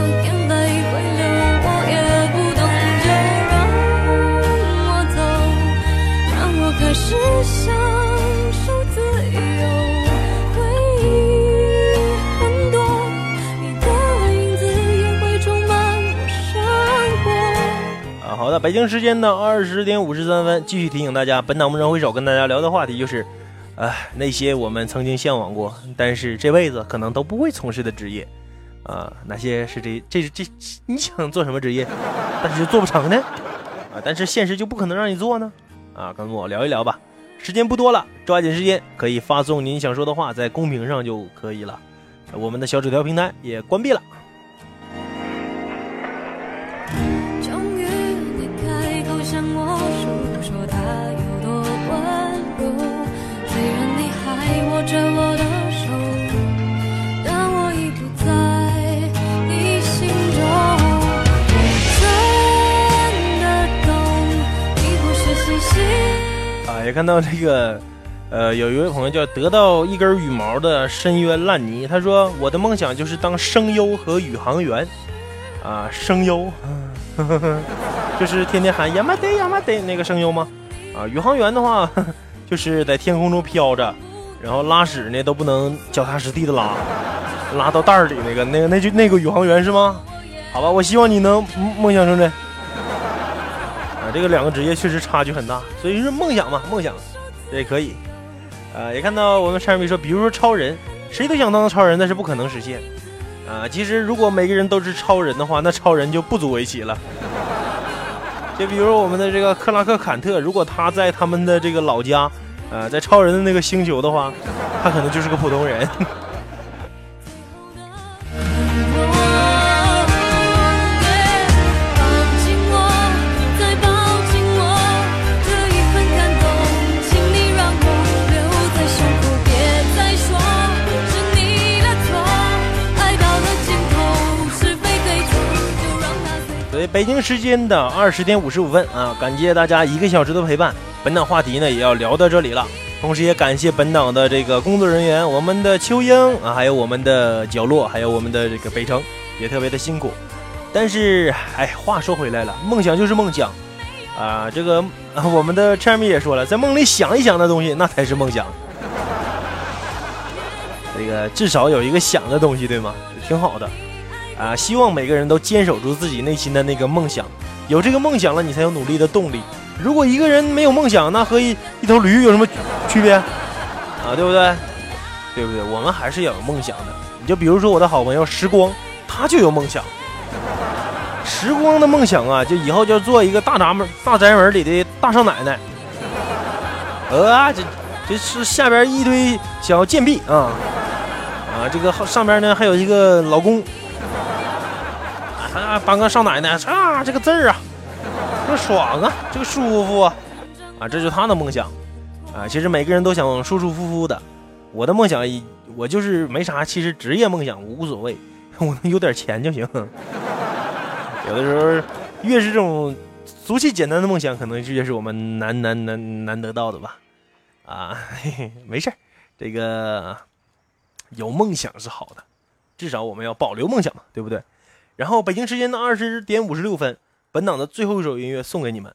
好的，北京时间的二十点五十三分，继续提醒大家，本档梦中回首跟大家聊的话题就是，哎，那些我们曾经向往过，但是这辈子可能都不会从事的职业，啊，哪些是这这这你想做什么职业，(laughs) 但是就做不成呢？啊，但是现实就不可能让你做呢？啊，跟我聊一聊吧，时间不多了，抓紧时间，可以发送您想说的话在公屏上就可以了，我们的小纸条平台也关闭了。也看到这个，呃，有一位朋友叫得到一根羽毛的深渊烂泥，他说我的梦想就是当声优和宇航员，啊，声优，(laughs) 就是天天喊亚麻得亚麻得那个声优吗？啊，宇航员的话，就是在天空中飘着，然后拉屎呢都不能脚踏实地的拉，拉到袋儿里那个那个那就那个宇航员是吗？好吧，我希望你能梦想成真。这个两个职业确实差距很大，所以说梦想嘛，梦想也可以。啊，也看到我们山米说，比如说超人，谁都想当超人，但是不可能实现。啊，其实如果每个人都是超人的话，那超人就不足为奇了。就比如我们的这个克拉克坎特，如果他在他们的这个老家，呃，在超人的那个星球的话，他可能就是个普通人。北京时间的二十点五十五分啊，感谢大家一个小时的陪伴。本档话题呢也要聊到这里了，同时也感谢本档的这个工作人员，我们的秋英啊，还有我们的角落，还有我们的这个北城，也特别的辛苦。但是，哎，话说回来了，梦想就是梦想啊。这个、我们的 Chermy 也说了，在梦里想一想的东西，那才是梦想。这个至少有一个想的东西，对吗？挺好的。啊，希望每个人都坚守住自己内心的那个梦想，有这个梦想了，你才有努力的动力。如果一个人没有梦想，那和一一头驴有什么区别？啊，对不对？对不对？我们还是要有梦想的。你就比如说我的好朋友时光，他就有梦想。时光的梦想啊，就以后就做一个大宅门、大宅门里的大少奶奶。呃，这这是下边一堆小贱婢啊啊！这个上边呢还有一个老公啊，当个少奶奶啊，这个字儿啊，这个爽啊，这个舒服啊啊！这就是他的梦想啊。其实每个人都想舒舒服服的。我的梦想，我就是没啥，其实职业梦想无所谓，(laughs) 我能有点钱就行。有的时候，越是这种俗气简单的梦想，可能越是我们难难难难得到的吧。啊，嘿嘿，没事这个有梦想是好的，至少我们要保留梦想嘛，对不对？然后北京时间的二十点五十六分，本档的最后一首音乐送给你们，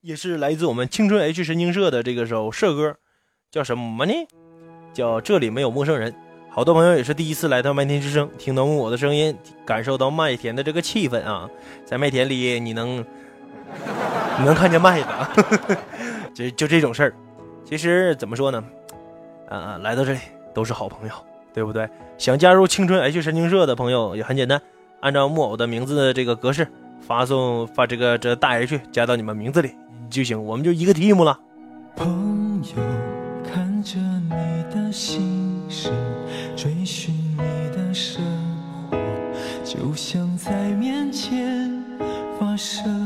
也是来自我们青春 H 神经社的这个首社歌，叫什么呢？叫这里没有陌生人，好多朋友也是第一次来到麦田之声，听到我的声音，感受到麦田的这个气氛啊，在麦田里你能你能看见麦子，(laughs) 就就这种事儿。其实怎么说呢？啊，来到这里都是好朋友，对不对？想加入青春 H 神经社的朋友也很简单，按照木偶的名字的这个格式发送发这个这大 H 加到你们名字里就行，我们就一个 team 了。朋友。看着你的心事，追寻你的生活，就像在面前发生。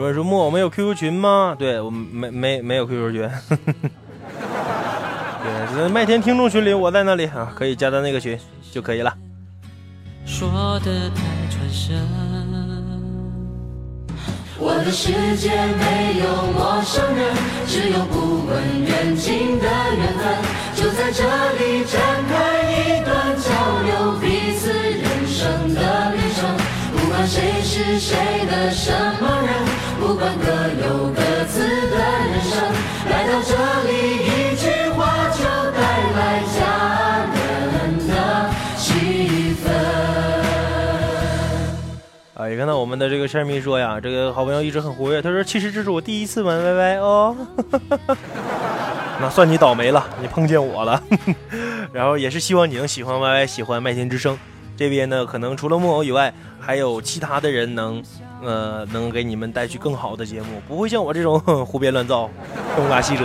我说：“木偶没有 QQ 群吗？”对我没没没有 QQ 群。(laughs) 对，麦田听众群里，我在那里啊，可以加到那个群就可以了。说的太传神。我的世界没有陌生人，只有不问远近的缘分。就在这里展开一段交流彼此人生的旅程。不管谁是谁的什么人，不管各有各自的人生，来到这里一句话就带来家人的气氛。啊，也看到我们的这个山迷说呀，这个好朋友一直很活跃。他说：“其实这是我第一次玩 YY 哦。(laughs) ”那算你倒霉了，你碰见我了。(laughs) 然后也是希望你能喜欢 YY，喜欢麦田之声。这边呢，可能除了木偶以外，还有其他的人能，呃，能给你们带去更好的节目，不会像我这种 (laughs) 胡编乱造、东拉西扯。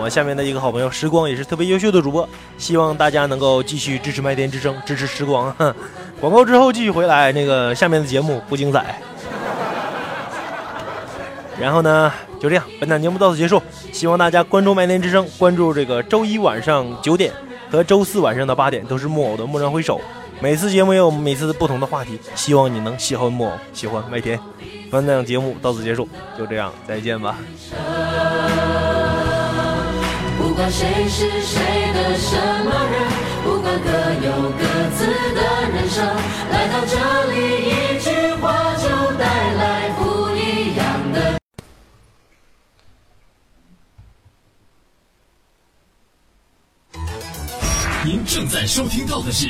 我下面的一个好朋友时光也是特别优秀的主播，希望大家能够继续支持麦田之声，支持时光。(laughs) 广告之后继续回来，那个下面的节目不精彩。然后呢，就这样，本档节目到此结束。希望大家关注麦田之声，关注这个周一晚上九点和周四晚上的八点都是木偶的蓦然回首。每次节目也有每次不同的话题，希望你能喜欢木偶，喜欢麦田。本档节目到此结束，就这样，再见吧。不管谁是谁的什么人，不管各有各自的人生，来到这里一句话就带来不一样的。您正在收听到的是。